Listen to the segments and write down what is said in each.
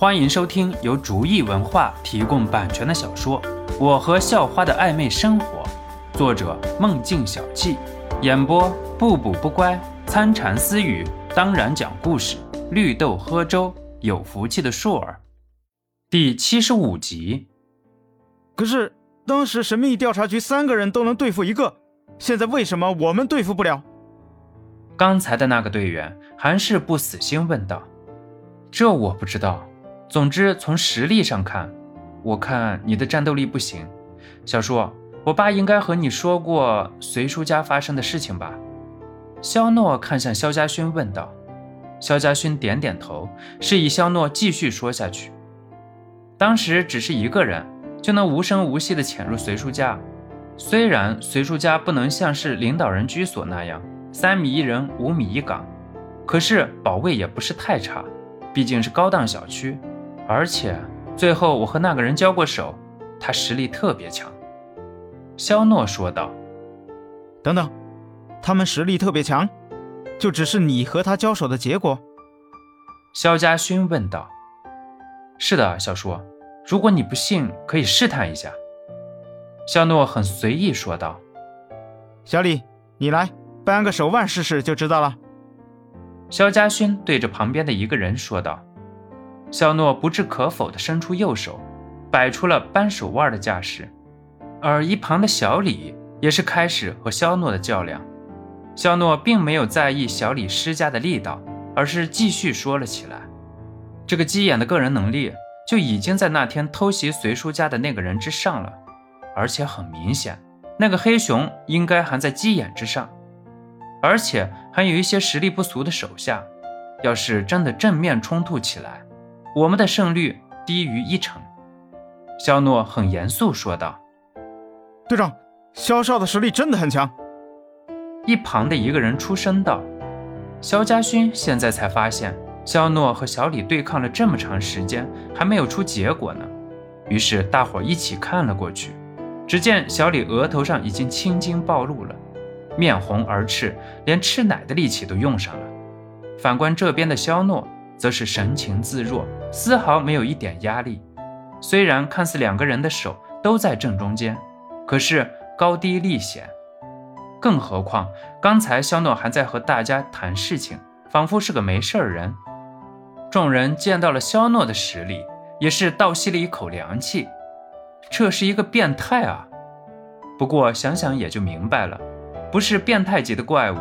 欢迎收听由竹意文化提供版权的小说《我和校花的暧昧生活》，作者梦境小憩，演播不补不乖、参禅私语，当然讲故事，绿豆喝粥，有福气的硕儿，第七十五集。可是当时神秘调查局三个人都能对付一个，现在为什么我们对付不了？刚才的那个队员还是不死心问道：“这我不知道。总之从实力上看，我看你的战斗力不行。小叔，我爸应该和你说过随叔家发生的事情吧？”肖诺看向肖家勋问道。肖家勋点点头，示意肖诺继续说下去。当时只是一个人就能无声无息地潜入随叔家，虽然随叔家不能像是领导人居所那样。三米一人，五米一岗，可是保卫也不是太差，毕竟是高档小区。而且最后我和那个人交过手，他实力特别强。肖诺说道：“等等，他们实力特别强，就只是你和他交手的结果？”肖家勋问道：“是的，小叔，如果你不信，可以试探一下。”肖诺很随意说道：“小李，你来。”扳个手腕试试就知道了。肖家勋对着旁边的一个人说道。肖诺不置可否地伸出右手，摆出了扳手腕的架势。而一旁的小李也是开始和肖诺的较量。肖诺并没有在意小李施加的力道，而是继续说了起来。这个鸡眼的个人能力就已经在那天偷袭随叔家的那个人之上了，而且很明显，那个黑熊应该还在鸡眼之上。而且还有一些实力不俗的手下，要是真的正面冲突起来，我们的胜率低于一成。肖诺很严肃说道：“队长，肖少的实力真的很强。”一旁的一个人出声道：“肖家勋现在才发现，肖诺和小李对抗了这么长时间，还没有出结果呢。”于是大伙一起看了过去，只见小李额头上已经青筋暴露了。面红耳赤，连吃奶的力气都用上了。反观这边的肖诺，则是神情自若，丝毫没有一点压力。虽然看似两个人的手都在正中间，可是高低立显。更何况刚才肖诺还在和大家谈事情，仿佛是个没事人。众人见到了肖诺的实力，也是倒吸了一口凉气。这是一个变态啊！不过想想也就明白了。不是变态级的怪物，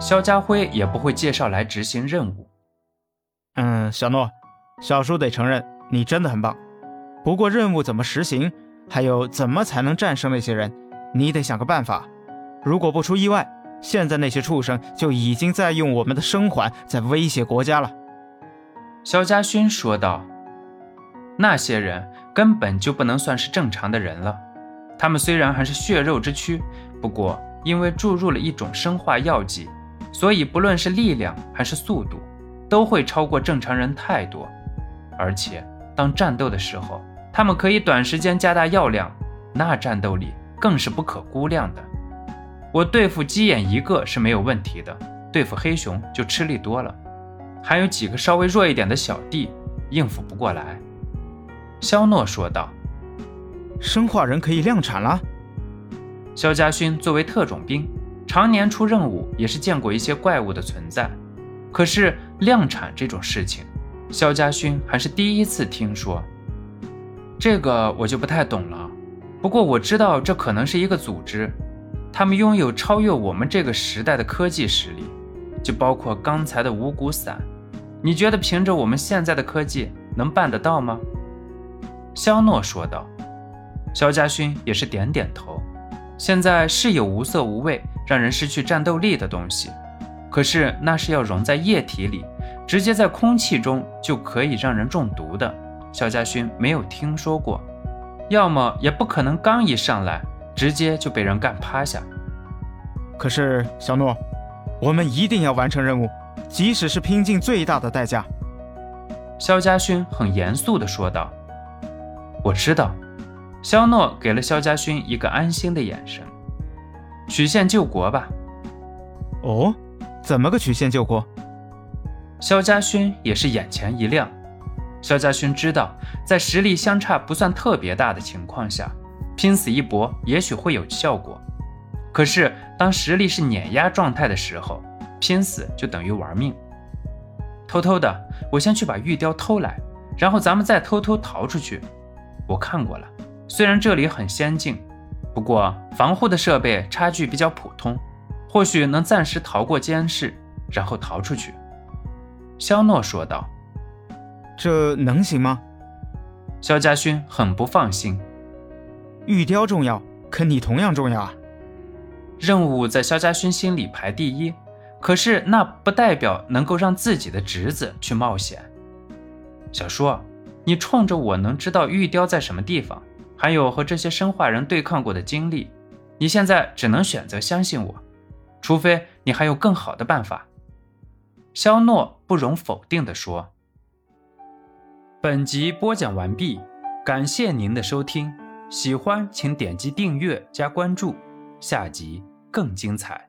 肖家辉也不会介绍来执行任务。嗯，小诺，小叔得承认你真的很棒。不过任务怎么实行，还有怎么才能战胜那些人，你得想个办法。如果不出意外，现在那些畜生就已经在用我们的生还在威胁国家了。肖家勋说道：“那些人根本就不能算是正常的人了。他们虽然还是血肉之躯，不过……”因为注入了一种生化药剂，所以不论是力量还是速度，都会超过正常人太多。而且当战斗的时候，他们可以短时间加大药量，那战斗力更是不可估量的。我对付鸡眼一个是没有问题的，对付黑熊就吃力多了。还有几个稍微弱一点的小弟，应付不过来。肖诺说道：“生化人可以量产了。”肖家勋作为特种兵，常年出任务，也是见过一些怪物的存在。可是量产这种事情，肖家勋还是第一次听说。这个我就不太懂了。不过我知道这可能是一个组织，他们拥有超越我们这个时代的科技实力，就包括刚才的五谷散。你觉得凭着我们现在的科技能办得到吗？肖诺说道。肖家勋也是点点头。现在是有无色无味、让人失去战斗力的东西，可是那是要溶在液体里，直接在空气中就可以让人中毒的。肖家勋没有听说过，要么也不可能刚一上来直接就被人干趴下。可是小诺，我们一定要完成任务，即使是拼尽最大的代价。肖家勋很严肃地说道：“我知道。”肖诺给了肖家勋一个安心的眼神，曲线救国吧。哦，怎么个曲线救国？肖家勋也是眼前一亮。肖家勋知道，在实力相差不算特别大的情况下，拼死一搏也许会有效果。可是当实力是碾压状态的时候，拼死就等于玩命。偷偷的，我先去把玉雕偷来，然后咱们再偷偷逃出去。我看过了，虽然这里很先进，不过防护的设备差距比较普通，或许能暂时逃过监视，然后逃出去。肖诺说道：“这能行吗？”肖家勋很不放心。玉雕重要，可你同样重要啊。任务在肖家勋心里排第一。可是那不代表能够让自己的侄子去冒险。小叔，你冲着我能知道玉雕在什么地方，还有和这些生化人对抗过的经历，你现在只能选择相信我，除非你还有更好的办法。肖诺不容否定地说。本集播讲完毕，感谢您的收听，喜欢请点击订阅加关注，下集更精彩。